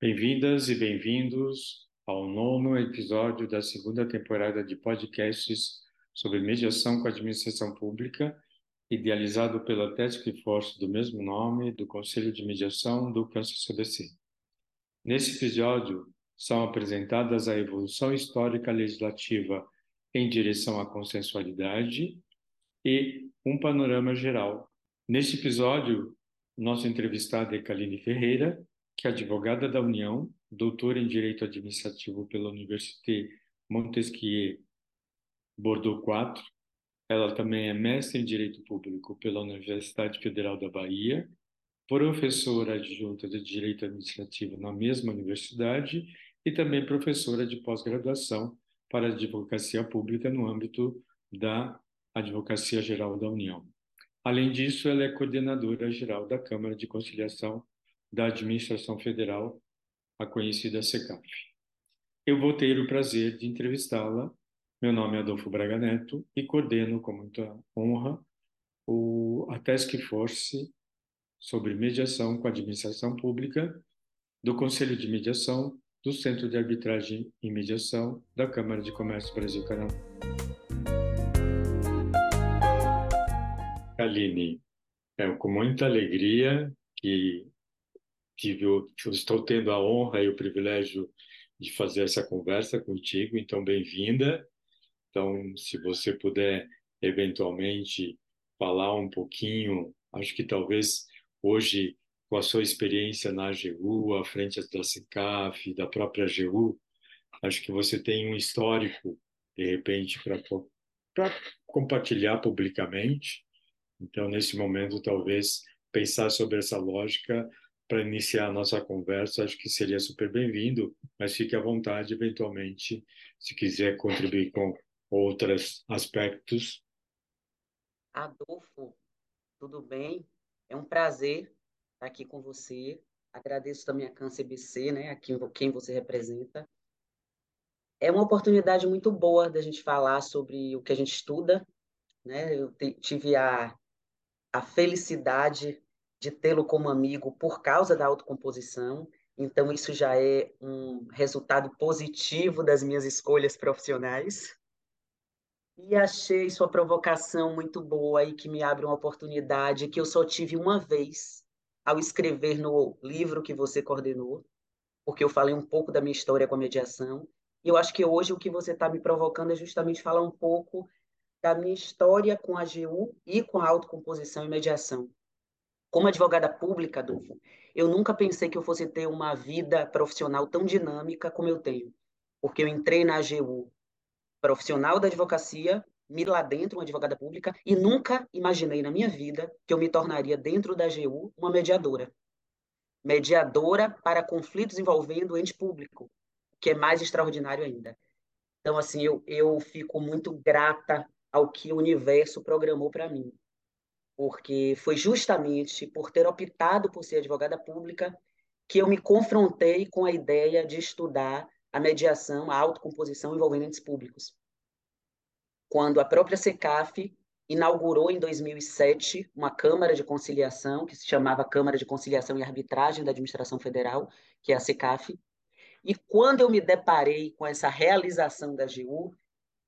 Bem-vindas e bem-vindos ao nono episódio da segunda temporada de podcasts sobre mediação com a administração pública, idealizado pela Task Force do mesmo nome do Conselho de Mediação do Câncer CDC. Nesse episódio, são apresentadas a evolução histórica legislativa em direção à consensualidade e um panorama geral. Neste episódio, nosso entrevistado é Kaline Ferreira, que é advogada da União, doutora em Direito Administrativo pela Université Montesquieu Bordeaux IV. Ela também é mestre em Direito Público pela Universidade Federal da Bahia, professora adjunta de Direito Administrativo na mesma universidade e também professora de pós-graduação para Advocacia Pública no âmbito da Advocacia Geral da União. Além disso, ela é coordenadora geral da Câmara de Conciliação da Administração Federal, a conhecida SECAF. Eu vou ter o prazer de entrevistá-la. Meu nome é Adolfo Braga Neto e coordeno com muita honra o, a Task Force sobre mediação com a administração pública do Conselho de Mediação do Centro de Arbitragem e Mediação da Câmara de Comércio Brasil-Canadá. Aline, é com muita alegria que tive o, estou tendo a honra e o privilégio de fazer essa conversa contigo, então bem-vinda. Então, se você puder eventualmente falar um pouquinho, acho que talvez hoje com a sua experiência na AGU, à frente da CICAF, da própria AGU, acho que você tem um histórico, de repente, para compartilhar publicamente. Então, nesse momento, talvez pensar sobre essa lógica para iniciar a nossa conversa, acho que seria super bem-vindo, mas fique à vontade, eventualmente, se quiser contribuir com outros aspectos. Adolfo, tudo bem? É um prazer estar aqui com você. Agradeço também a CanCBC, né, a quem você representa. É uma oportunidade muito boa da gente falar sobre o que a gente estuda. Né? Eu tive a, a felicidade de tê-lo como amigo por causa da autocomposição. Então, isso já é um resultado positivo das minhas escolhas profissionais. E achei sua provocação muito boa e que me abre uma oportunidade que eu só tive uma vez ao escrever no livro que você coordenou, porque eu falei um pouco da minha história com a mediação. E eu acho que hoje o que você está me provocando é justamente falar um pouco da minha história com a AGU e com a autocomposição e mediação. Como advogada pública, Adolfo, eu nunca pensei que eu fosse ter uma vida profissional tão dinâmica como eu tenho, porque eu entrei na AGU profissional da advocacia, me lá dentro, uma advogada pública, e nunca imaginei na minha vida que eu me tornaria dentro da AGU uma mediadora. Mediadora para conflitos envolvendo o ente público, que é mais extraordinário ainda. Então, assim, eu, eu fico muito grata ao que o universo programou para mim porque foi justamente por ter optado por ser advogada pública que eu me confrontei com a ideia de estudar a mediação, a autocomposição envolvendo entes públicos. Quando a própria SECAF inaugurou em 2007 uma Câmara de Conciliação, que se chamava Câmara de Conciliação e Arbitragem da Administração Federal, que é a SECAF, e quando eu me deparei com essa realização da AGU,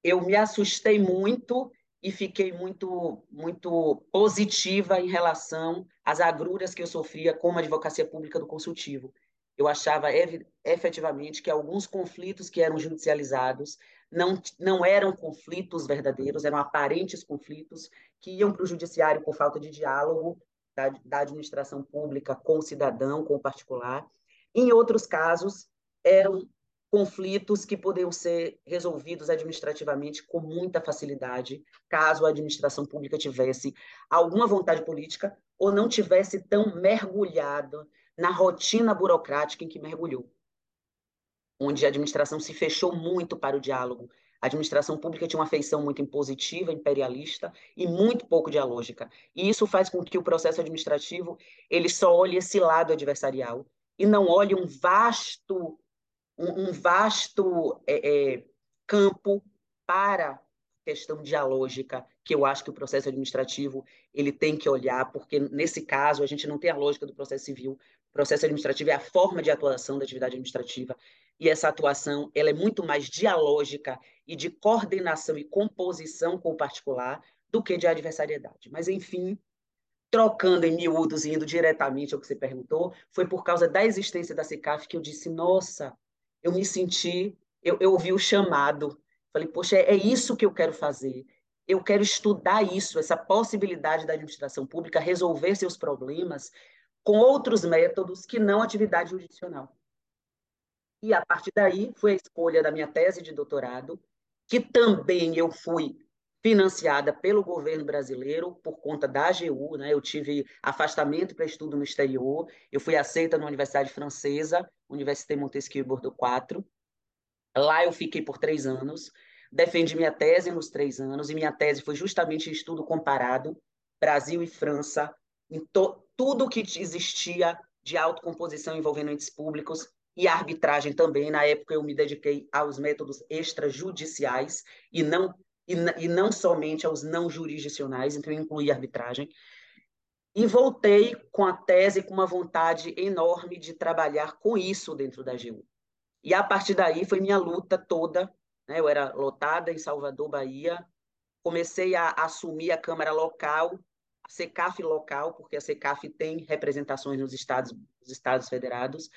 eu me assustei muito e fiquei muito, muito positiva em relação às agruras que eu sofria como advocacia pública do consultivo. Eu achava efetivamente que alguns conflitos que eram judicializados não, não eram conflitos verdadeiros, eram aparentes conflitos que iam para o judiciário por falta de diálogo da, da administração pública com o cidadão, com o particular. Em outros casos, eram conflitos que poderiam ser resolvidos administrativamente com muita facilidade, caso a administração pública tivesse alguma vontade política ou não tivesse tão mergulhado na rotina burocrática em que mergulhou, onde a administração se fechou muito para o diálogo. A administração pública tinha uma feição muito impositiva, imperialista e muito pouco dialógica. E isso faz com que o processo administrativo ele só olhe esse lado adversarial e não olhe um vasto um, um vasto é, é, campo para questão dialógica que eu acho que o processo administrativo ele tem que olhar, porque nesse caso a gente não tem a lógica do processo civil, processo administrativo é a forma de atuação da atividade administrativa, e essa atuação ela é muito mais dialógica e de coordenação e composição com o particular do que de adversariedade. Mas, enfim, trocando em miúdos e indo diretamente ao que você perguntou, foi por causa da existência da CECAF que eu disse, nossa, eu me senti, eu, eu ouvi o chamado, falei, poxa, é, é isso que eu quero fazer, eu quero estudar isso, essa possibilidade da administração pública resolver seus problemas com outros métodos que não atividade jurisdicional. E a partir daí foi a escolha da minha tese de doutorado, que também eu fui financiada pelo governo brasileiro por conta da AGU, né? Eu tive afastamento para estudo no exterior, eu fui aceita na Universidade Francesa, Université Montesquieu Bordeaux 4. Lá eu fiquei por três anos, defendi minha tese nos três anos, e minha tese foi justamente estudo comparado, Brasil e França, em tudo que existia de autocomposição envolvendo entes públicos e arbitragem também. Na época eu me dediquei aos métodos extrajudiciais e não e, e não somente aos não jurisdicionais, então eu incluí arbitragem. E voltei com a tese com uma vontade enorme de trabalhar com isso dentro da AGU. E a partir daí foi minha luta toda. Né? Eu era lotada em Salvador, Bahia. Comecei a assumir a Câmara local, a SECAF local, porque a SECAF tem representações nos estados, nos estados federados.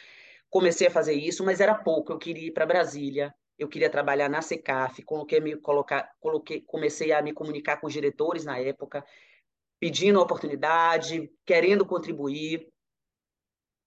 Comecei a fazer isso, mas era pouco. Eu queria ir para Brasília, eu queria trabalhar na SECAF, coloquei, me, colocar, coloquei, comecei a me comunicar com os diretores na época, pedindo oportunidade, querendo contribuir.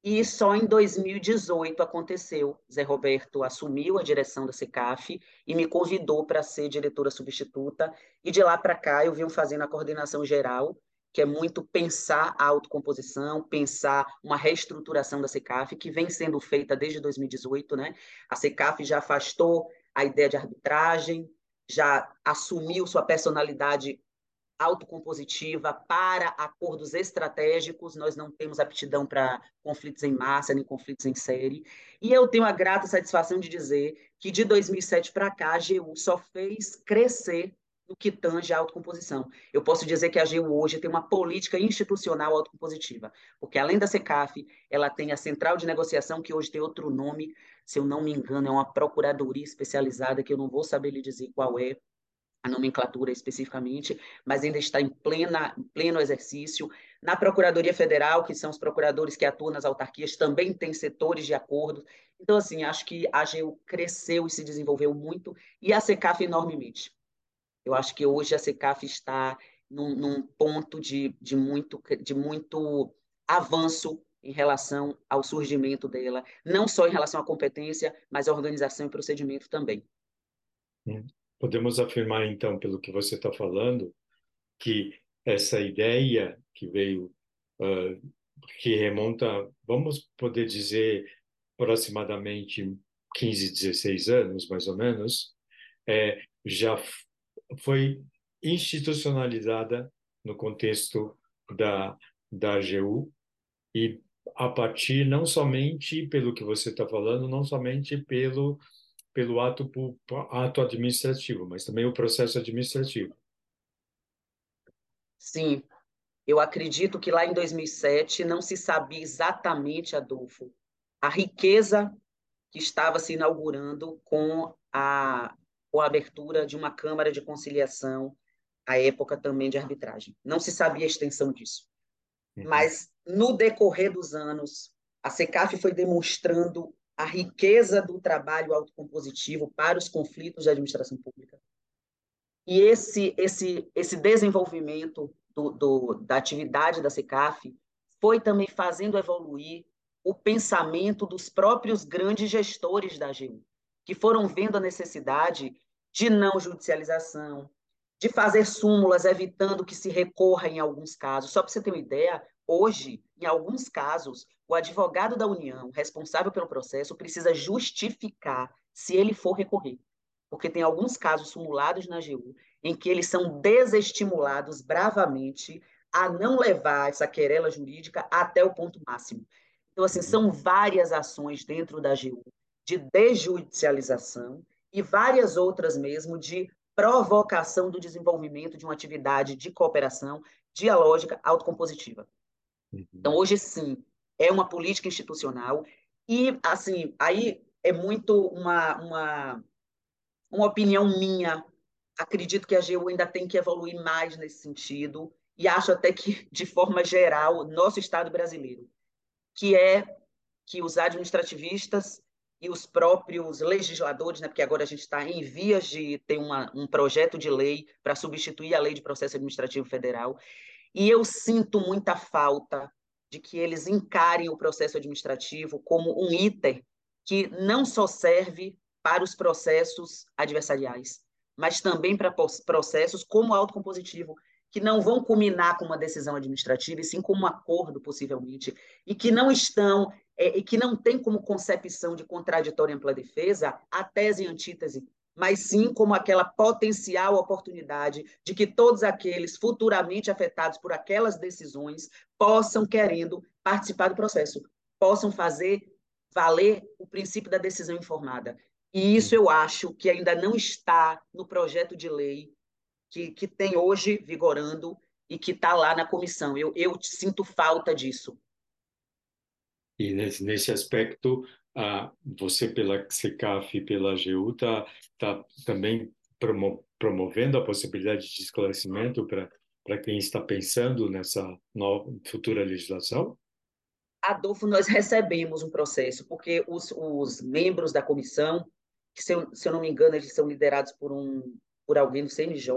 E só em 2018 aconteceu. Zé Roberto assumiu a direção da SECAF e me convidou para ser diretora substituta. E de lá para cá eu vim fazendo a coordenação geral que é muito pensar a autocomposição, pensar uma reestruturação da SECAF, que vem sendo feita desde 2018. Né? A SECAF já afastou a ideia de arbitragem, já assumiu sua personalidade autocompositiva para acordos estratégicos, nós não temos aptidão para conflitos em massa, nem conflitos em série. E eu tenho a grata satisfação de dizer que de 2007 para cá, a AGU só fez crescer no que tange a autocomposição. Eu posso dizer que a AGU hoje tem uma política institucional autocompositiva, porque além da SECAF, ela tem a Central de Negociação, que hoje tem outro nome, se eu não me engano, é uma procuradoria especializada, que eu não vou saber lhe dizer qual é a nomenclatura especificamente, mas ainda está em, plena, em pleno exercício. Na Procuradoria Federal, que são os procuradores que atuam nas autarquias, também tem setores de acordo. Então, assim, acho que a AGU cresceu e se desenvolveu muito, e a SECAF enormemente. Eu acho que hoje a SECAF está num, num ponto de, de, muito, de muito avanço em relação ao surgimento dela, não só em relação à competência, mas à organização e procedimento também. Hum. Podemos afirmar, então, pelo que você está falando, que essa ideia que veio, uh, que remonta, vamos poder dizer, aproximadamente 15, 16 anos, mais ou menos, é, já foi institucionalizada no contexto da, da AGU e a partir não somente pelo que você está falando, não somente pelo pelo ato ato administrativo, mas também o processo administrativo. Sim, eu acredito que lá em 2007 não se sabia exatamente, Adolfo, a riqueza que estava se inaugurando com a a abertura de uma Câmara de Conciliação, à época também de arbitragem. Não se sabia a extensão disso. Uhum. Mas, no decorrer dos anos, a SECAF foi demonstrando a riqueza do trabalho autocompositivo para os conflitos de administração pública. E esse, esse, esse desenvolvimento do, do, da atividade da SECAF foi também fazendo evoluir o pensamento dos próprios grandes gestores da AGU, que foram vendo a necessidade de não judicialização, de fazer súmulas evitando que se recorra em alguns casos. Só para você ter uma ideia, hoje, em alguns casos, o advogado da União, responsável pelo processo, precisa justificar se ele for recorrer. Porque tem alguns casos simulados na AGU em que eles são desestimulados bravamente a não levar essa querela jurídica até o ponto máximo. Então, assim, são várias ações dentro da AGU de desjudicialização e várias outras mesmo de provocação do desenvolvimento de uma atividade de cooperação dialógica autocompositiva. Uhum. Então, hoje sim, é uma política institucional. E, assim, aí é muito uma, uma, uma opinião minha. Acredito que a AGU ainda tem que evoluir mais nesse sentido, e acho até que, de forma geral, nosso Estado brasileiro, que é que os administrativistas e os próprios legisladores, né, porque agora a gente está em vias de ter uma, um projeto de lei para substituir a lei de processo administrativo federal, e eu sinto muita falta de que eles encarem o processo administrativo como um item que não só serve para os processos adversariais, mas também para processos como autocompositivo, que não vão culminar com uma decisão administrativa, e sim com um acordo, possivelmente, e que não estão, é, e que não tem como concepção de contraditória ampla defesa a tese e antítese, mas sim como aquela potencial oportunidade de que todos aqueles futuramente afetados por aquelas decisões possam, querendo, participar do processo, possam fazer valer o princípio da decisão informada. E isso eu acho que ainda não está no projeto de lei que, que tem hoje vigorando e que está lá na comissão. Eu, eu sinto falta disso. E nesse, nesse aspecto, ah, você pela CECAF e pela AGU está tá também promo, promovendo a possibilidade de esclarecimento para quem está pensando nessa nova, futura legislação? Adolfo, nós recebemos um processo, porque os, os membros da comissão, que se eu, se eu não me engano, eles são liderados por, um, por alguém do CNJ,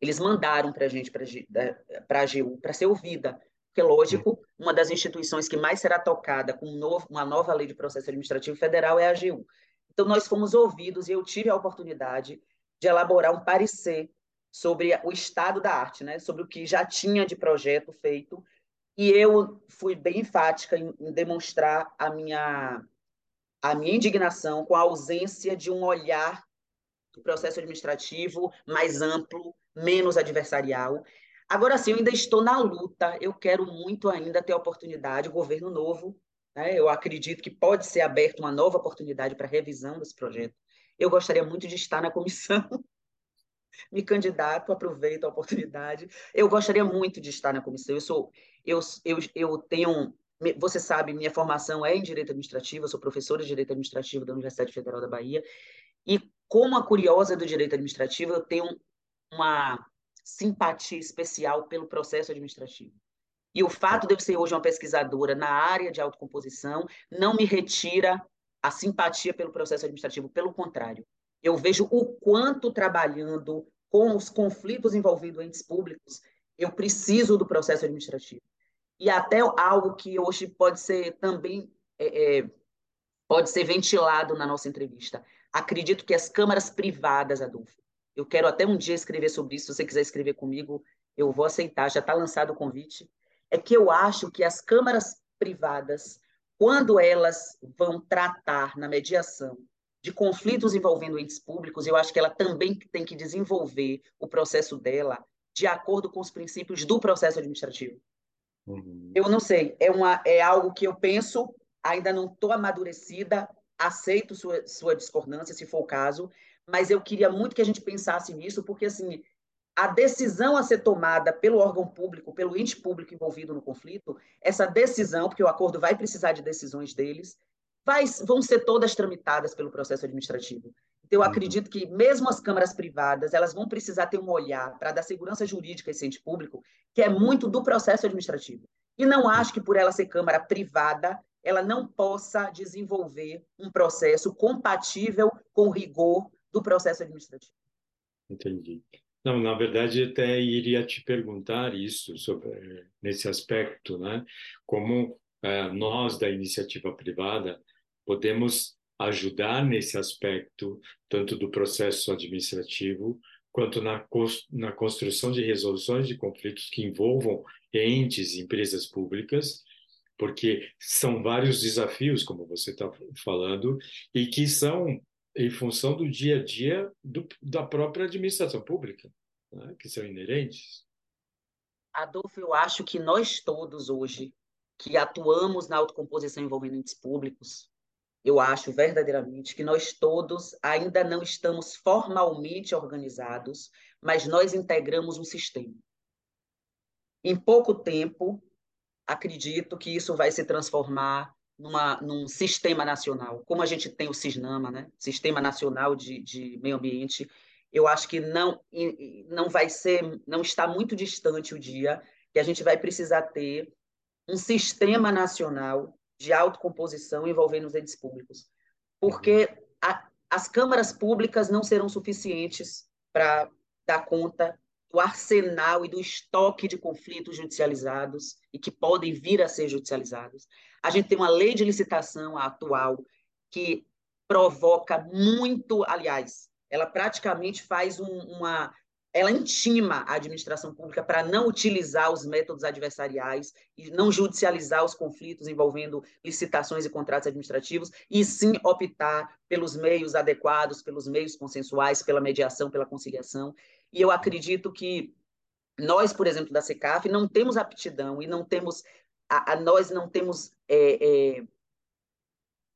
eles mandaram para a gente, para a AGU, para ser ouvida. Porque, lógico, uma das instituições que mais será tocada com um novo, uma nova lei de processo administrativo federal é a AGU. Então, nós fomos ouvidos e eu tive a oportunidade de elaborar um parecer sobre o estado da arte, né? sobre o que já tinha de projeto feito e eu fui bem enfática em, em demonstrar a minha, a minha indignação com a ausência de um olhar do processo administrativo mais amplo, menos adversarial. Agora sim, eu ainda estou na luta, eu quero muito ainda ter a oportunidade, o governo novo, né? eu acredito que pode ser aberta uma nova oportunidade para revisão desse projeto. Eu gostaria muito de estar na comissão me candidato, aproveito a oportunidade. Eu gostaria muito de estar na comissão. Eu sou, eu, eu, eu tenho, você sabe, minha formação é em direito administrativo, eu sou professora de direito administrativo da Universidade Federal da Bahia. E como a curiosa do direito administrativo, eu tenho uma simpatia especial pelo processo administrativo. E o fato de eu ser hoje uma pesquisadora na área de autocomposição não me retira a simpatia pelo processo administrativo, pelo contrário eu vejo o quanto trabalhando com os conflitos envolvendo entes públicos, eu preciso do processo administrativo. E até algo que hoje pode ser também é, é, pode ser ventilado na nossa entrevista. Acredito que as câmaras privadas, Adolfo, eu quero até um dia escrever sobre isso, se você quiser escrever comigo, eu vou aceitar, já está lançado o convite. É que eu acho que as câmaras privadas, quando elas vão tratar na mediação de conflitos envolvendo entes públicos, eu acho que ela também tem que desenvolver o processo dela de acordo com os princípios do processo administrativo. Uhum. Eu não sei, é, uma, é algo que eu penso, ainda não estou amadurecida, aceito sua, sua discordância, se for o caso, mas eu queria muito que a gente pensasse nisso, porque assim, a decisão a ser tomada pelo órgão público, pelo ente público envolvido no conflito, essa decisão, porque o acordo vai precisar de decisões deles, vai, vão ser todas tramitadas pelo processo administrativo. Então, eu uhum. acredito que mesmo as câmaras privadas, elas vão precisar ter um olhar para dar segurança jurídica a esse ente público, que é muito do processo administrativo. E não acho que por ela ser câmara privada, ela não possa desenvolver um processo compatível com o rigor do processo administrativo. Entendi. Não, na verdade, até iria te perguntar isso sobre nesse aspecto, né? Como é, nós da iniciativa privada podemos ajudar nesse aspecto, tanto do processo administrativo, quanto na, na construção de resoluções de conflitos que envolvam entes e empresas públicas, porque são vários desafios, como você está falando, e que são em função do dia a dia do, da própria administração pública, né, que são inerentes. Adolfo, eu acho que nós todos hoje que atuamos na autocomposição envolvendo entes públicos, eu acho verdadeiramente que nós todos ainda não estamos formalmente organizados, mas nós integramos um sistema. Em pouco tempo, acredito que isso vai se transformar numa, num sistema nacional, como a gente tem o SISNAMA, né? Sistema Nacional de, de Meio Ambiente. Eu acho que não, não vai ser, não está muito distante o dia que a gente vai precisar ter um sistema nacional de autocomposição envolvendo os entes públicos. Porque a, as câmaras públicas não serão suficientes para dar conta do arsenal e do estoque de conflitos judicializados e que podem vir a ser judicializados. A gente tem uma lei de licitação atual que provoca muito, aliás, ela praticamente faz um, uma ela intima a administração pública para não utilizar os métodos adversariais e não judicializar os conflitos envolvendo licitações e contratos administrativos, e sim optar pelos meios adequados, pelos meios consensuais, pela mediação, pela conciliação. E eu acredito que nós, por exemplo, da SECAF, não temos aptidão e não temos, a, a nós não temos é, é,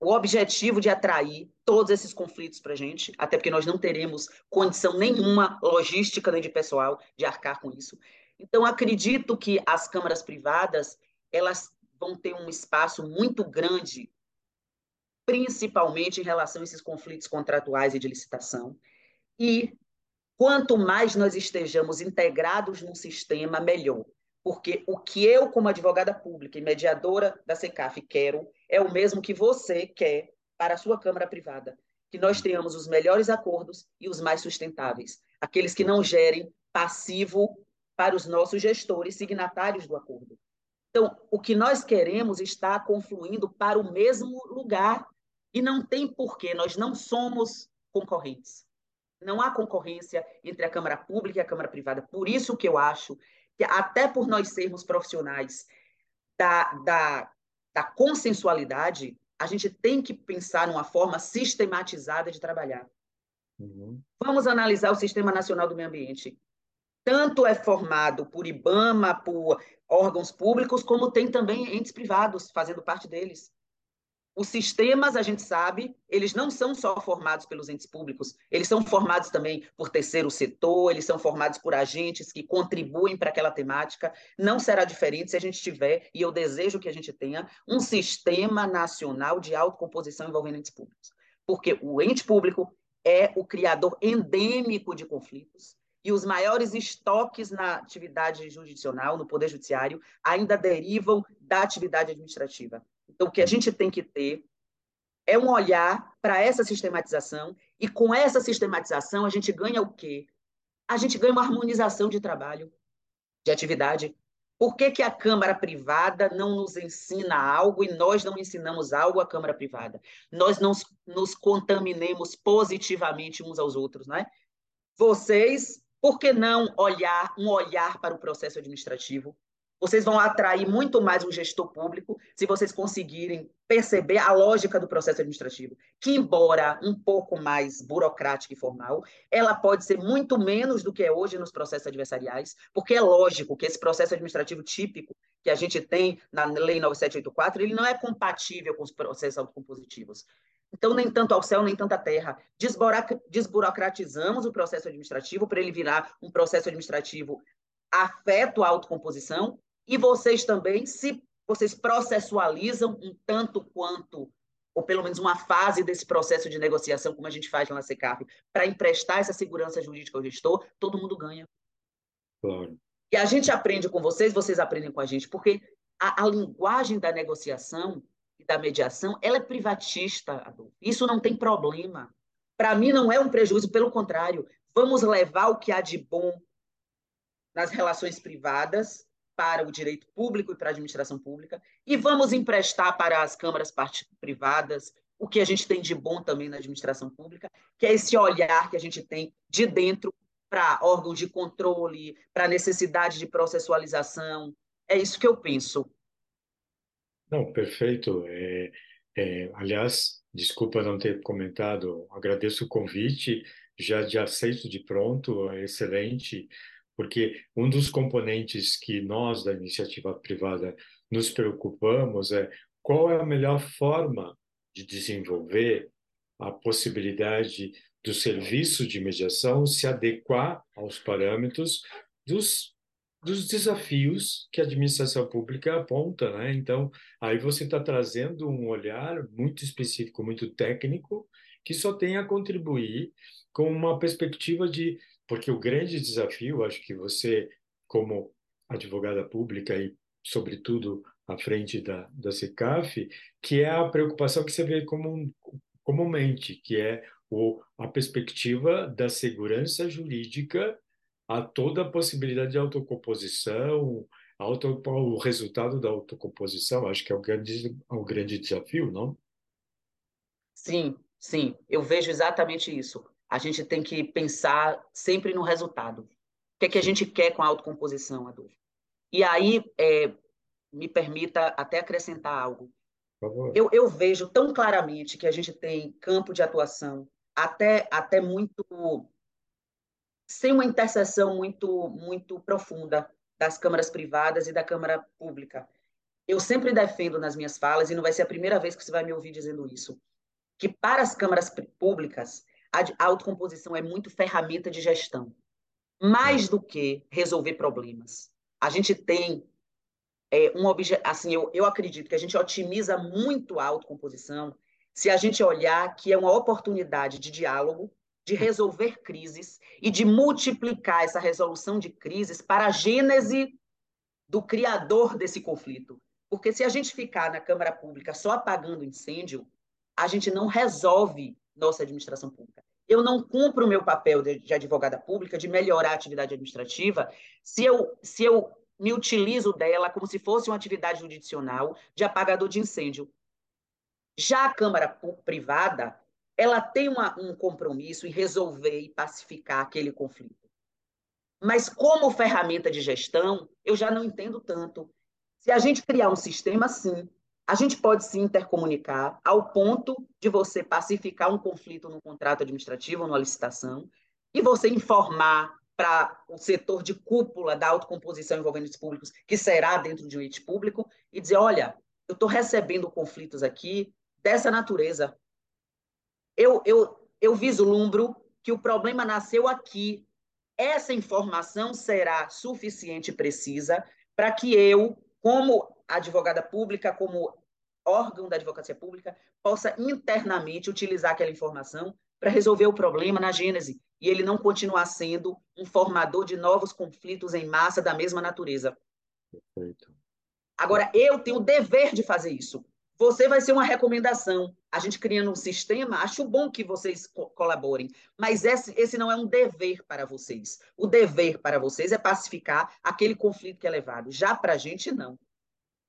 o objetivo de atrair todos esses conflitos para a gente, até porque nós não teremos condição nenhuma logística nem de pessoal de arcar com isso. Então, acredito que as câmaras privadas elas vão ter um espaço muito grande, principalmente em relação a esses conflitos contratuais e de licitação. E quanto mais nós estejamos integrados num sistema, melhor. Porque o que eu, como advogada pública e mediadora da SECAF, quero é o mesmo que você quer para a sua Câmara privada. Que nós tenhamos os melhores acordos e os mais sustentáveis. Aqueles que não gerem passivo para os nossos gestores signatários do acordo. Então, o que nós queremos está confluindo para o mesmo lugar. E não tem porquê, nós não somos concorrentes. Não há concorrência entre a Câmara Pública e a Câmara Privada. Por isso que eu acho que até por nós sermos profissionais da, da, da consensualidade, a gente tem que pensar numa forma sistematizada de trabalhar. Uhum. Vamos analisar o Sistema Nacional do Meio Ambiente. Tanto é formado por IBAMA, por órgãos públicos, como tem também entes privados fazendo parte deles. Os sistemas, a gente sabe, eles não são só formados pelos entes públicos, eles são formados também por terceiro setor, eles são formados por agentes que contribuem para aquela temática. Não será diferente se a gente tiver, e eu desejo que a gente tenha, um sistema nacional de autocomposição envolvendo entes públicos. Porque o ente público é o criador endêmico de conflitos, e os maiores estoques na atividade jurisdicional, no Poder Judiciário, ainda derivam da atividade administrativa. Então, o que a gente tem que ter é um olhar para essa sistematização, e com essa sistematização a gente ganha o quê? A gente ganha uma harmonização de trabalho, de atividade. Por que, que a Câmara Privada não nos ensina algo e nós não ensinamos algo à Câmara Privada? Nós não nos contaminemos positivamente uns aos outros, não é? Vocês, por que não olhar um olhar para o processo administrativo? Vocês vão atrair muito mais um gestor público se vocês conseguirem perceber a lógica do processo administrativo, que, embora um pouco mais burocrática e formal, ela pode ser muito menos do que é hoje nos processos adversariais, porque é lógico que esse processo administrativo típico que a gente tem na Lei 9784, ele não é compatível com os processos autocompositivos. Então, nem tanto ao céu, nem tanto à terra. Desburocratizamos o processo administrativo para ele virar um processo administrativo afeto à autocomposição e vocês também, se vocês processualizam um tanto quanto, ou pelo menos uma fase desse processo de negociação, como a gente faz na SECAF, para emprestar essa segurança jurídica ao gestor, todo mundo ganha. Claro. E a gente aprende com vocês, vocês aprendem com a gente, porque a, a linguagem da negociação e da mediação, ela é privatista, Adolfo. Isso não tem problema. Para mim, não é um prejuízo, pelo contrário. Vamos levar o que há de bom nas relações privadas para o direito público e para a administração pública, e vamos emprestar para as câmaras privadas o que a gente tem de bom também na administração pública, que é esse olhar que a gente tem de dentro para órgãos de controle, para necessidade de processualização. É isso que eu penso. Não, perfeito. É, é, aliás, desculpa não ter comentado, agradeço o convite, já de aceito de pronto, é excelente porque um dos componentes que nós da iniciativa privada nos preocupamos é qual é a melhor forma de desenvolver a possibilidade do serviço de mediação se adequar aos parâmetros dos dos desafios que a administração pública aponta, né? Então, aí você está trazendo um olhar muito específico, muito técnico, que só tem a contribuir com uma perspectiva de, porque o grande desafio, acho que você, como advogada pública e, sobretudo, à frente da, da CECAF, que é a preocupação que você vê comumente, que é o, a perspectiva da segurança jurídica a toda a possibilidade de autocomposição, auto, o resultado da autocomposição, acho que é o grande, é o grande desafio, não? Sim, sim, eu vejo exatamente isso. A gente tem que pensar sempre no resultado. O que é que a gente quer com a autocomposição, Adolfo? E aí, é, me permita até acrescentar algo. Eu, eu, vejo tão claramente que a gente tem campo de atuação até, até muito sem uma interseção muito, muito profunda das câmaras privadas e da Câmara Pública. Eu sempre defendo nas minhas falas, e não vai ser a primeira vez que você vai me ouvir dizendo isso, que para as câmaras públicas, a autocomposição é muito ferramenta de gestão, mais do que resolver problemas. A gente tem é, um objeto, assim, eu, eu acredito que a gente otimiza muito a autocomposição se a gente olhar que é uma oportunidade de diálogo de resolver crises e de multiplicar essa resolução de crises para a gênese do criador desse conflito. Porque se a gente ficar na Câmara Pública só apagando incêndio, a gente não resolve nossa administração pública. Eu não cumpro o meu papel de, de advogada pública de melhorar a atividade administrativa se eu, se eu me utilizo dela como se fosse uma atividade judicional de apagador de incêndio. Já a Câmara privada, ela tem uma, um compromisso em resolver e pacificar aquele conflito. Mas como ferramenta de gestão, eu já não entendo tanto. Se a gente criar um sistema assim, a gente pode se intercomunicar ao ponto de você pacificar um conflito no contrato administrativo numa licitação e você informar para o setor de cúpula da autocomposição envolvendo os públicos, que será dentro de um ente público, e dizer, olha, eu estou recebendo conflitos aqui dessa natureza eu, eu, eu vislumbro que o problema nasceu aqui. Essa informação será suficiente e precisa para que eu, como advogada pública, como órgão da advocacia pública, possa internamente utilizar aquela informação para resolver o problema na gênese e ele não continuar sendo um formador de novos conflitos em massa da mesma natureza. Perfeito. Agora, eu tenho o dever de fazer isso. Você vai ser uma recomendação. A gente criando um sistema, acho bom que vocês co colaborem, mas esse, esse não é um dever para vocês. O dever para vocês é pacificar aquele conflito que é levado. Já para a gente, não.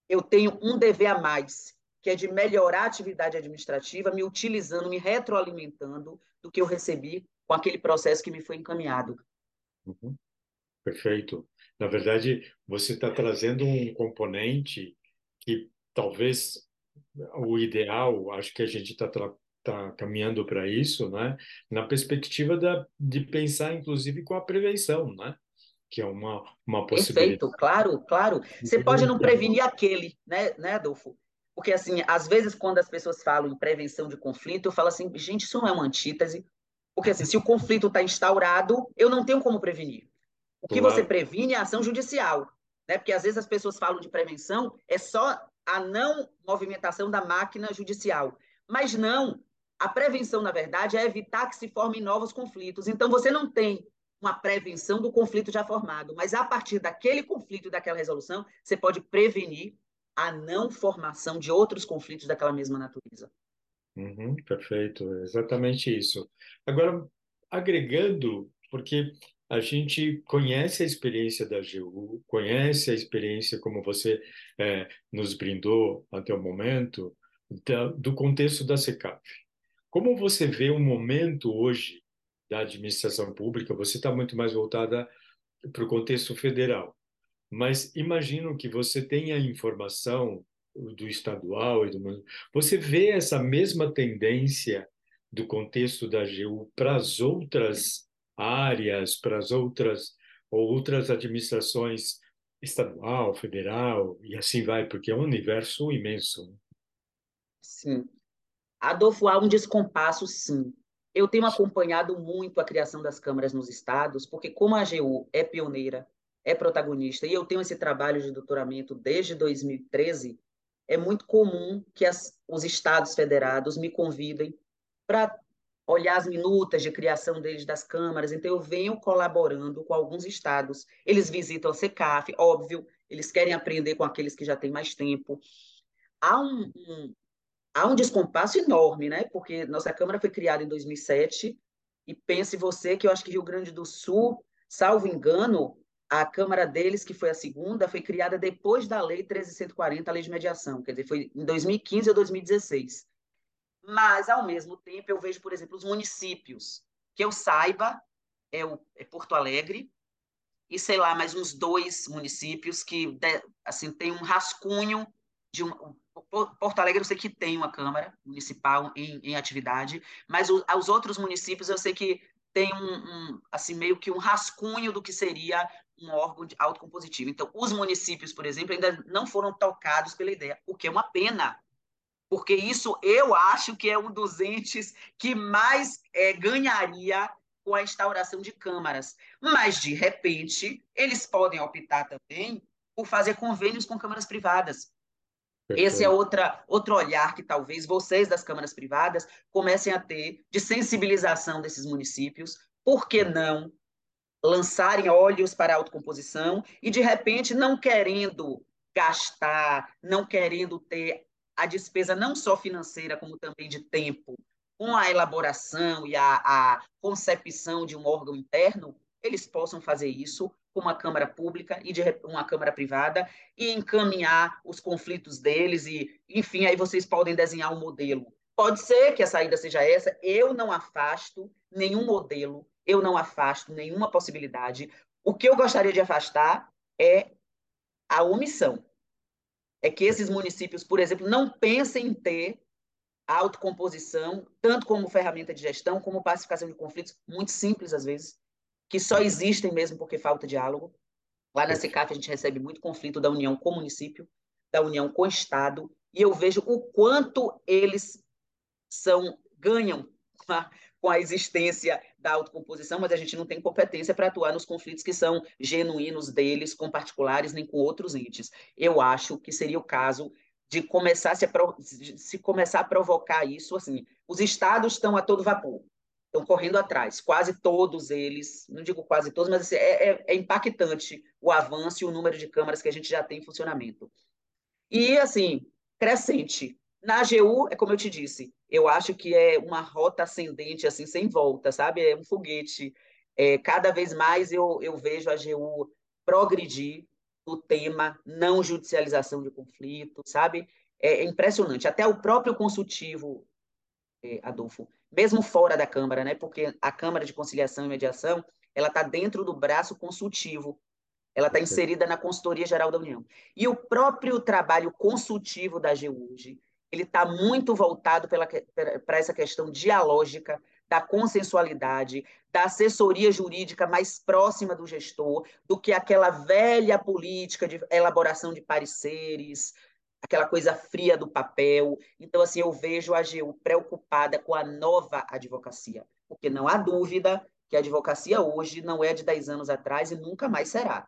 Eu tenho um dever a mais, que é de melhorar a atividade administrativa, me utilizando, me retroalimentando do que eu recebi com aquele processo que me foi encaminhado. Uhum. Perfeito. Na verdade, você está trazendo um componente que talvez o ideal, acho que a gente está tá caminhando para isso, né? Na perspectiva da, de pensar, inclusive, com a prevenção, né? Que é uma, uma possibilidade. Perfeito, claro, claro. Você pode não prevenir aquele, né, né, Adolfo? Porque, assim, às vezes, quando as pessoas falam em prevenção de conflito, eu falo assim, gente, isso não é uma antítese. Porque, assim, se o conflito está instaurado, eu não tenho como prevenir. O que claro. você previne é a ação judicial. Né? Porque, às vezes, as pessoas falam de prevenção, é só a não movimentação da máquina judicial. Mas não, a prevenção, na verdade, é evitar que se formem novos conflitos. Então, você não tem uma prevenção do conflito já formado, mas a partir daquele conflito daquela resolução, você pode prevenir a não formação de outros conflitos daquela mesma natureza. Uhum, perfeito, exatamente isso. Agora, agregando, porque a gente conhece a experiência da GU, conhece a experiência como você é, nos brindou até o momento, da, do contexto da SECAP. Como você vê o momento hoje da administração pública? Você está muito mais voltada para o contexto federal, mas imagino que você tenha informação do estadual e do você vê essa mesma tendência do contexto da GU para as outras áreas, para as outras ou outras administrações estadual, federal e assim vai, porque é um universo imenso. Né? Sim. Adolfo, há um descompasso, sim. Eu tenho acompanhado muito a criação das câmaras nos estados, porque como a AGU é pioneira, é protagonista, e eu tenho esse trabalho de doutoramento desde 2013, é muito comum que as, os estados federados me convidem para olhar as minutas de criação deles das câmaras, então eu venho colaborando com alguns estados. Eles visitam a SECAF, óbvio, eles querem aprender com aqueles que já têm mais tempo. Há um, um, há um descompasso enorme, né? Porque nossa Câmara foi criada em 2007 e pense você que eu acho que Rio Grande do Sul, salvo engano, a Câmara deles, que foi a segunda, foi criada depois da Lei 1340, a Lei de Mediação, quer dizer, foi em 2015 ou 2016. Mas, ao mesmo tempo, eu vejo, por exemplo, os municípios, que eu saiba, é, o, é Porto Alegre, e sei lá, mais uns dois municípios que, assim, tem um rascunho de um, Porto Alegre eu sei que tem uma Câmara Municipal em, em atividade, mas o, os outros municípios eu sei que tem um, um, assim, meio que um rascunho do que seria um órgão de autocompositivo. Então, os municípios, por exemplo, ainda não foram tocados pela ideia, o que é uma pena, porque isso eu acho que é um dos entes que mais é, ganharia com a instauração de câmaras. Mas, de repente, eles podem optar também por fazer convênios com câmaras privadas. Perfeito. Esse é outra, outro olhar que talvez vocês das câmaras privadas comecem a ter de sensibilização desses municípios. Por que não lançarem olhos para a autocomposição e, de repente, não querendo gastar, não querendo ter a despesa não só financeira, como também de tempo, com a elaboração e a, a concepção de um órgão interno, eles possam fazer isso uma Câmara Pública e de uma Câmara Privada e encaminhar os conflitos deles e, enfim, aí vocês podem desenhar um modelo. Pode ser que a saída seja essa, eu não afasto nenhum modelo eu não afasto nenhuma possibilidade. O que eu gostaria de afastar é a omissão. É que esses municípios, por exemplo, não pensem em ter autocomposição, tanto como ferramenta de gestão, como pacificação de conflitos, muito simples às vezes, que só existem mesmo porque falta diálogo. Lá na CECAF a gente recebe muito conflito da união com o município, da união com o Estado, e eu vejo o quanto eles são ganham com a existência da autocomposição, mas a gente não tem competência para atuar nos conflitos que são genuínos deles, com particulares, nem com outros entes. Eu acho que seria o caso de começar a se, se começar a provocar isso assim. Os estados estão a todo vapor, estão correndo atrás, quase todos eles, não digo quase todos, mas assim, é, é, é impactante o avanço e o número de câmaras que a gente já tem em funcionamento. E, assim, crescente. Na AGU, é como eu te disse, eu acho que é uma rota ascendente, assim, sem volta, sabe? É um foguete. É, cada vez mais eu, eu vejo a AGU progredir no tema não judicialização de conflito, sabe? É, é impressionante. Até o próprio consultivo, Adolfo, mesmo fora da Câmara, né? Porque a Câmara de Conciliação e Mediação, ela está dentro do braço consultivo ela está inserida na Consultoria Geral da União. E o próprio trabalho consultivo da GEURG, ele está muito voltado para essa questão dialógica, da consensualidade, da assessoria jurídica mais próxima do gestor, do que aquela velha política de elaboração de pareceres, aquela coisa fria do papel. Então, assim, eu vejo a AGU preocupada com a nova advocacia, porque não há dúvida que a advocacia hoje não é de 10 anos atrás e nunca mais será.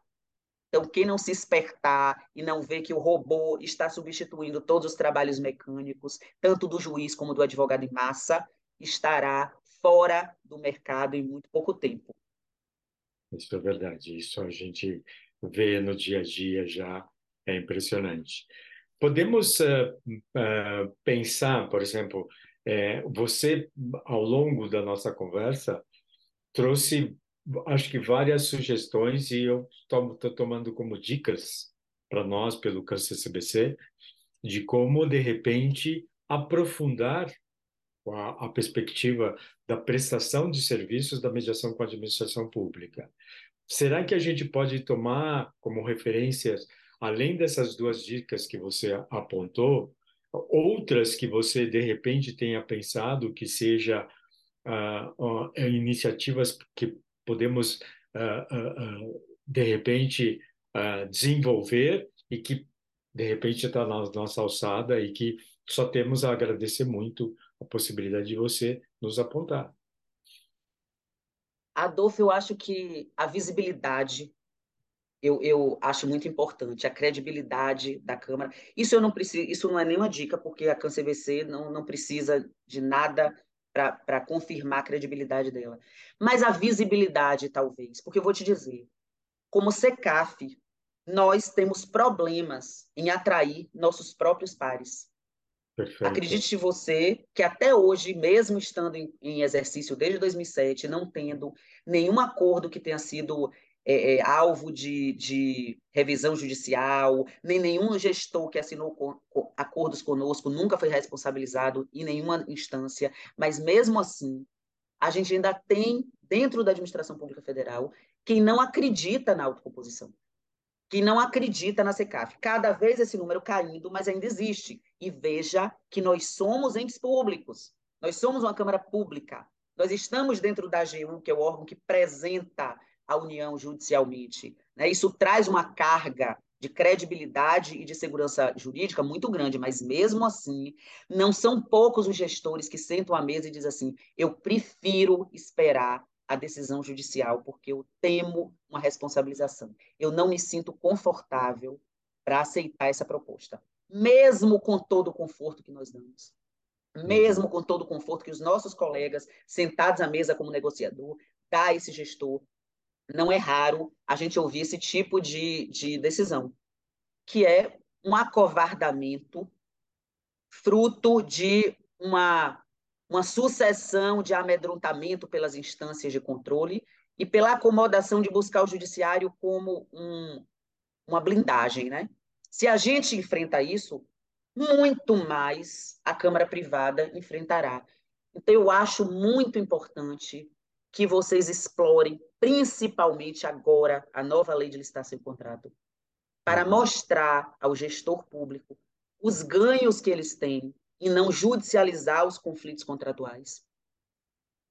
Então, quem não se espertar e não ver que o robô está substituindo todos os trabalhos mecânicos, tanto do juiz como do advogado em massa, estará fora do mercado em muito pouco tempo. Isso é verdade. Isso a gente vê no dia a dia já é impressionante. Podemos uh, uh, pensar, por exemplo, é, você ao longo da nossa conversa trouxe acho que várias sugestões e eu estou tomando como dicas para nós pelo Câncer CBC de como de repente aprofundar a, a, perspectiva da prestação de serviços da mediação com a administração pública. Será que a gente pode tomar como referências, além dessas duas dicas que você apontou, outras que você de repente tenha pensado que seja uh, uh, iniciativas que podemos, uh, de repente, desenvolver e que, de repente, está na nossa alçada e que só temos a agradecer muito a possibilidade de você nos apontar. Adolfo, eu acho que a visibilidade eu, eu acho muito importante a credibilidade da Câmara. Isso eu não preciso, isso não é nenhuma dica, porque a CanCVC não, não precisa de nada para confirmar a credibilidade dela. Mas a visibilidade, talvez, porque eu vou te dizer, como SECAF, nós temos problemas em atrair nossos próprios pares. Perfeito. Acredite você que até hoje, mesmo estando em, em, exercício desde 2007, não tendo nenhum acordo que tenha sido é, é, alvo de, de, revisão judicial, nem nenhum gestor que assinou acordos conosco nunca foi responsabilizado em nenhuma instância, mas mesmo assim, a gente ainda tem, dentro da administração pública federal, quem não acredita na autocomposição, que não acredita na SECAF. Cada vez esse número caindo, mas ainda existe. E veja que nós somos entes públicos, nós somos uma Câmara Pública, nós estamos dentro da AGU, que é o órgão que apresenta a União judicialmente. Né? Isso traz uma carga de credibilidade e de segurança jurídica muito grande, mas mesmo assim, não são poucos os gestores que sentam à mesa e dizem assim: eu prefiro esperar a decisão judicial, porque eu temo uma responsabilização. Eu não me sinto confortável para aceitar essa proposta, mesmo com todo o conforto que nós damos. Mesmo com todo o conforto que os nossos colegas, sentados à mesa como negociador, dá a esse gestor, não é raro a gente ouvir esse tipo de, de decisão, que é um acovardamento fruto de uma, uma sucessão de amedrontamento pelas instâncias de controle e pela acomodação de buscar o judiciário como um, uma blindagem, né? Se a gente enfrenta isso, muito mais a Câmara Privada enfrentará. Então, eu acho muito importante que vocês explorem, principalmente agora, a nova lei de licitação e contrato, para uhum. mostrar ao gestor público os ganhos que eles têm e não judicializar os conflitos contratuais,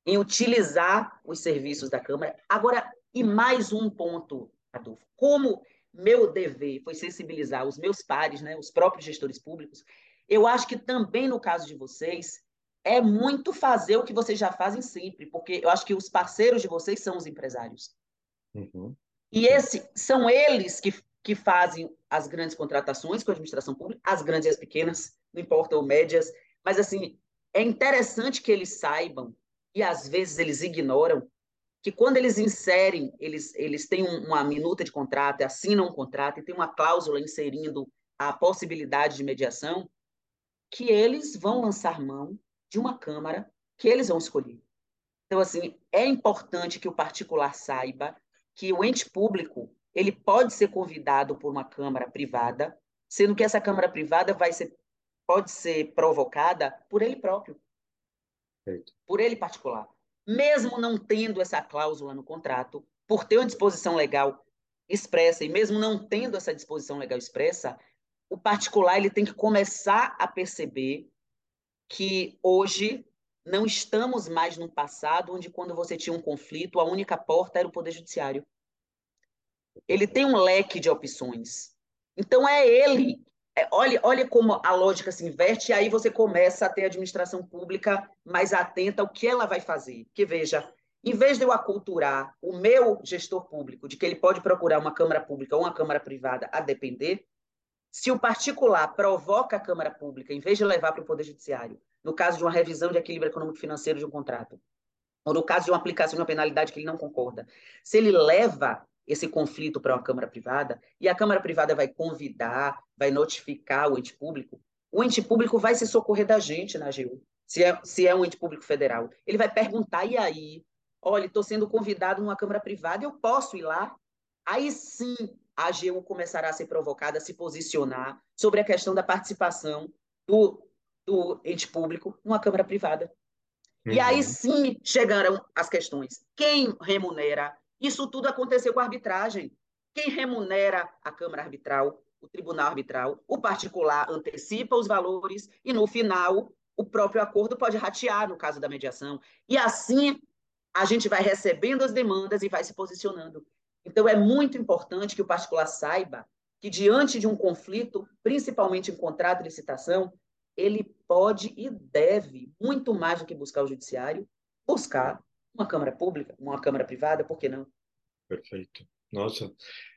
em utilizar os serviços da Câmara. Agora, e mais um ponto, Adolfo, como meu dever foi sensibilizar os meus pares, né, os próprios gestores públicos, eu acho que também no caso de vocês, é muito fazer o que vocês já fazem sempre, porque eu acho que os parceiros de vocês são os empresários. Uhum. E esse, são eles que, que fazem as grandes contratações com a administração pública, as grandes e as pequenas, não importa, ou médias, mas assim, é interessante que eles saibam, e às vezes eles ignoram, que quando eles inserem, eles, eles têm uma minuta de contrato, assinam um contrato e tem uma cláusula inserindo a possibilidade de mediação, que eles vão lançar mão de uma Câmara que eles vão escolher. Então, assim, é importante que o particular saiba que o ente público ele pode ser convidado por uma Câmara privada, sendo que essa Câmara privada vai ser, pode ser provocada por ele próprio, Feito. por ele particular. Mesmo não tendo essa cláusula no contrato, por ter uma disposição legal expressa, e mesmo não tendo essa disposição legal expressa, o particular ele tem que começar a perceber que hoje não estamos mais num passado onde, quando você tinha um conflito, a única porta era o Poder Judiciário. Ele tem um leque de opções. Então, é ele. É, olha, olha como a lógica se inverte, e aí você começa a ter a administração pública mais atenta ao que ela vai fazer. Porque, veja, em vez de eu aculturar o meu gestor público de que ele pode procurar uma Câmara Pública ou uma Câmara Privada a depender, se o particular provoca a Câmara Pública, em vez de levar para o Poder Judiciário, no caso de uma revisão de equilíbrio econômico-financeiro de um contrato, ou no caso de uma aplicação de uma penalidade que ele não concorda, se ele leva esse conflito para uma Câmara Privada, e a Câmara Privada vai convidar, vai notificar o ente público, o ente público vai se socorrer da gente na AGU, se é, se é um ente público federal. Ele vai perguntar, e aí? Olha, estou sendo convidado numa Câmara Privada, eu posso ir lá? Aí sim a AGU começará a ser provocada a se posicionar sobre a questão da participação do, do ente público numa Câmara privada. Uhum. E aí uhum. sim chegaram as questões. Quem remunera? Isso tudo aconteceu com a arbitragem. Quem remunera a Câmara Arbitral, o Tribunal Arbitral, o particular antecipa os valores e, no final, o próprio acordo pode ratear no caso da mediação. E assim a gente vai recebendo as demandas e vai se posicionando. Então, é muito importante que o particular saiba que, diante de um conflito, principalmente em contrato de licitação, ele pode e deve, muito mais do que buscar o judiciário, buscar uma Câmara Pública, uma Câmara Privada, por que não? Perfeito. Nossa,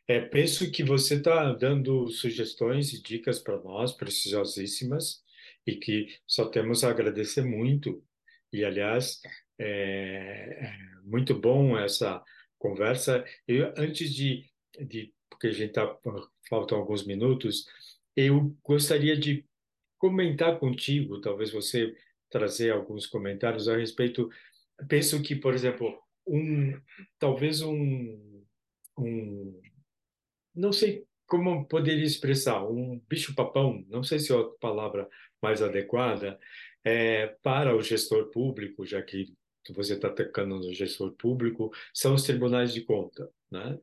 é, penso que você está dando sugestões e dicas para nós, preciosíssimas, e que só temos a agradecer muito. E, aliás, é, é muito bom essa conversa. Eu, antes de, de porque a gente está faltam alguns minutos, eu gostaria de comentar contigo, talvez você trazer alguns comentários a respeito. Penso que, por exemplo, um talvez um, um não sei como poderia expressar um bicho-papão, não sei se é a palavra mais adequada, é, para o gestor público, já que você está tocando no gestor público, são os tribunais de conta. Né?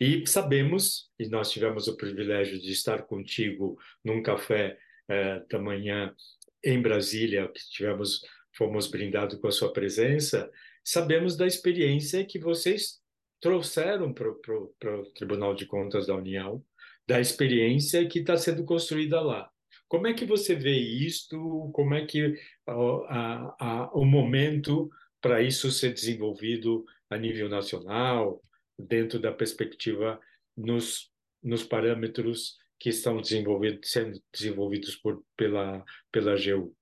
E sabemos, e nós tivemos o privilégio de estar contigo num café é, da manhã em Brasília, que tivemos, fomos brindados com a sua presença, sabemos da experiência que vocês trouxeram para o Tribunal de Contas da União, da experiência que está sendo construída lá. Como é que você vê isto? Como é que a, a, o momento para isso ser desenvolvido a nível nacional, dentro da perspectiva nos, nos parâmetros que estão desenvolvidos, sendo desenvolvidos por, pela, pela AGU?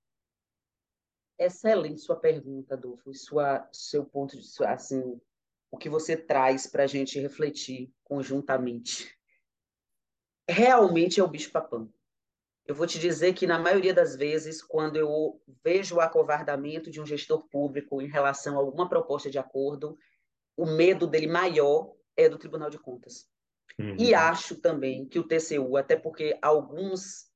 Excelente sua pergunta, Adolfo, sua, seu ponto de assim, o que você traz para a gente refletir conjuntamente. Realmente é o bicho-papão. Eu vou te dizer que, na maioria das vezes, quando eu vejo o acovardamento de um gestor público em relação a alguma proposta de acordo, o medo dele maior é do Tribunal de Contas. Uhum. E acho também que o TCU, até porque alguns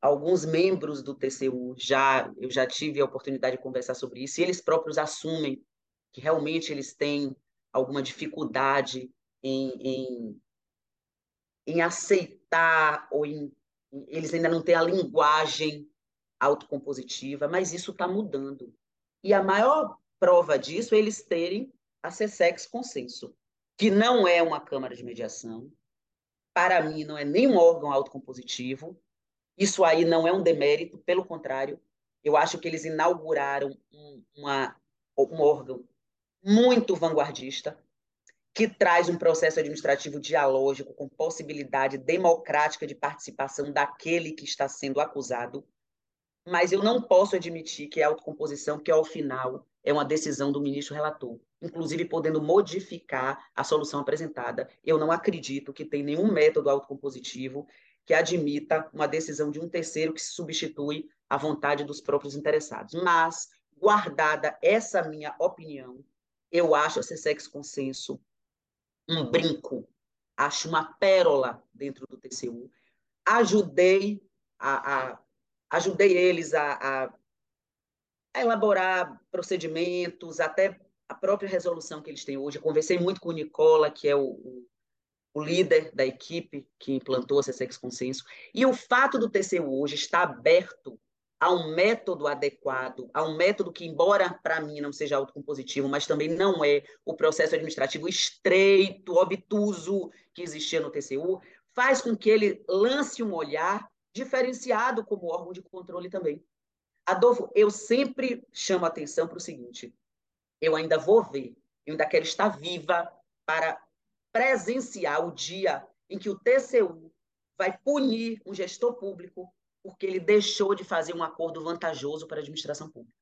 alguns membros do TCU já eu já tive a oportunidade de conversar sobre isso e eles próprios assumem que realmente eles têm alguma dificuldade em, em, em aceitar ou em eles ainda não têm a linguagem autocompositiva, mas isso está mudando. E a maior prova disso é eles terem a CSEX Consenso, que não é uma Câmara de Mediação, para mim não é nenhum órgão autocompositivo, isso aí não é um demérito, pelo contrário, eu acho que eles inauguraram um, uma, um órgão muito vanguardista, que traz um processo administrativo dialógico com possibilidade democrática de participação daquele que está sendo acusado, mas eu não posso admitir que é autocomposição, que ao final é uma decisão do ministro relator, inclusive podendo modificar a solução apresentada. Eu não acredito que tem nenhum método autocompositivo que admita uma decisão de um terceiro que se substitui à vontade dos próprios interessados. Mas, guardada essa minha opinião, eu acho a CSEX consenso um brinco, acho uma pérola dentro do TCU. Ajudei a, a ajudei eles a, a, elaborar procedimentos, até a própria resolução que eles têm hoje. Eu conversei muito com o Nicola, que é o, o, o líder da equipe que implantou a CSEX Consenso. E o fato do TCU hoje estar aberto a um método adequado, a um método que, embora para mim não seja autocompositivo, mas também não é o processo administrativo estreito, obtuso que existia no TCU, faz com que ele lance um olhar diferenciado como órgão de controle também. Adolfo, eu sempre chamo atenção para o seguinte: eu ainda vou ver, eu ainda quero estar viva para presenciar o dia em que o TCU vai punir um gestor público porque ele deixou de fazer um acordo vantajoso para a administração pública.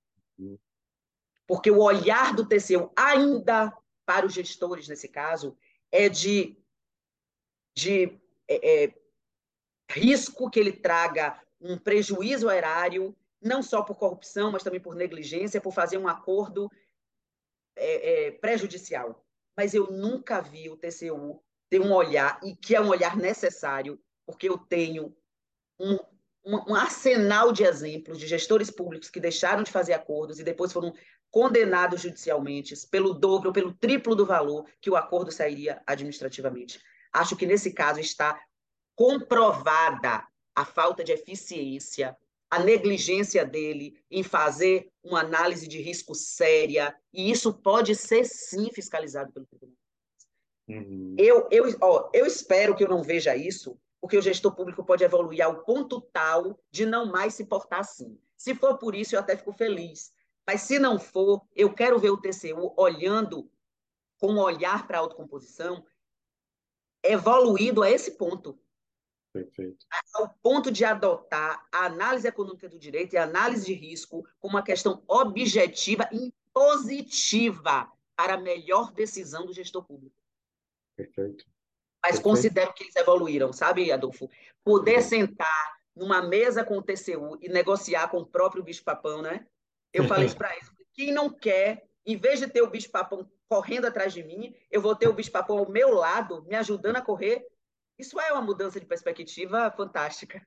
Porque o olhar do TCU, ainda para os gestores, nesse caso, é de, de é, é, risco que ele traga um prejuízo erário, não só por corrupção, mas também por negligência, por fazer um acordo é, é prejudicial. Mas eu nunca vi o TCU ter um olhar, e que é um olhar necessário, porque eu tenho um um, arsenal de exemplos de gestores públicos que deixaram de fazer acordos e depois foram condenados judicialmente pelo dobro ou pelo triplo do valor que o acordo sairia administrativamente. Acho que nesse caso está comprovada a falta de eficiência, a negligência dele em fazer uma análise de risco séria, e isso pode ser sim fiscalizado pelo tribunal. Uhum. Eu, eu, ó, eu espero que eu não veja isso porque o gestor público pode evoluir ao ponto tal de não mais se portar assim. Se for por isso, eu até fico feliz. Mas se não for, eu quero ver o TCU olhando com um olhar para a autocomposição evoluído a esse ponto. Perfeito. Ao ponto de adotar a análise econômica do direito e a análise de risco como uma questão objetiva e positiva para a melhor decisão do gestor público. Perfeito. Mas considero que eles evoluíram, sabe, Adolfo? Poder sentar numa mesa com o TCU e negociar com o próprio bicho-papão, né? Eu falei isso para eles. Quem não quer, em vez de ter o bicho-papão correndo atrás de mim, eu vou ter o bicho-papão ao meu lado, me ajudando a correr. Isso é uma mudança de perspectiva fantástica.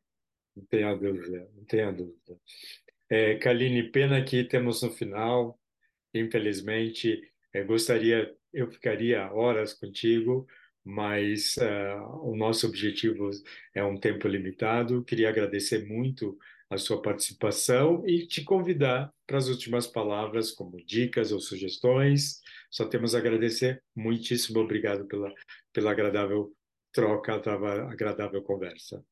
Não tenha dúvida, não tenha dúvida. É, Kaline, pena que temos no final, infelizmente, é, gostaria, eu ficaria horas contigo, mas uh, o nosso objetivo é um tempo limitado. Queria agradecer muito a sua participação e te convidar para as últimas palavras, como dicas ou sugestões. Só temos a agradecer. Muitíssimo obrigado pela, pela agradável troca, agradável conversa.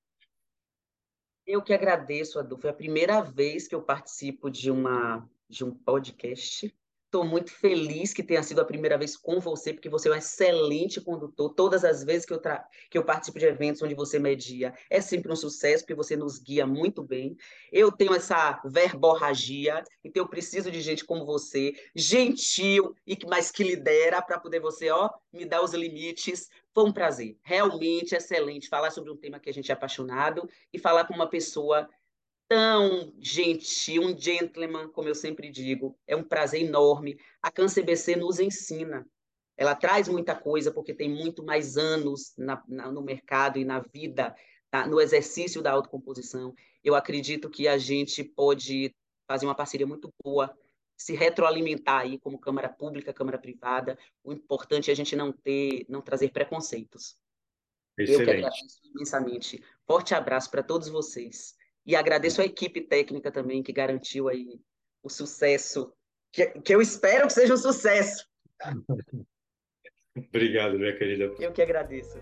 Eu que agradeço, Adolfo. É a primeira vez que eu participo de, uma, de um podcast Estou muito feliz que tenha sido a primeira vez com você, porque você é um excelente condutor. Todas as vezes que eu, que eu participo de eventos onde você media, é sempre um sucesso, porque você nos guia muito bem. Eu tenho essa verborragia, então eu preciso de gente como você, gentil, e que mais que lidera, para poder você ó, me dar os limites. Foi um prazer, realmente excelente falar sobre um tema que a gente é apaixonado e falar com uma pessoa tão gentil, um gentleman, como eu sempre digo. É um prazer enorme. A CanCBC nos ensina. Ela traz muita coisa, porque tem muito mais anos na, na, no mercado e na vida, no exercício da autocomposição. Eu acredito que a gente pode fazer uma parceria muito boa, se retroalimentar aí como Câmara Pública, Câmara Privada. O importante é a gente não ter, não trazer preconceitos. Excelente. Eu que agradeço imensamente. Forte abraço para todos vocês. E agradeço a equipe técnica também que garantiu aí o sucesso, que, que eu espero que seja um sucesso. Obrigado, minha querida. Eu que agradeço.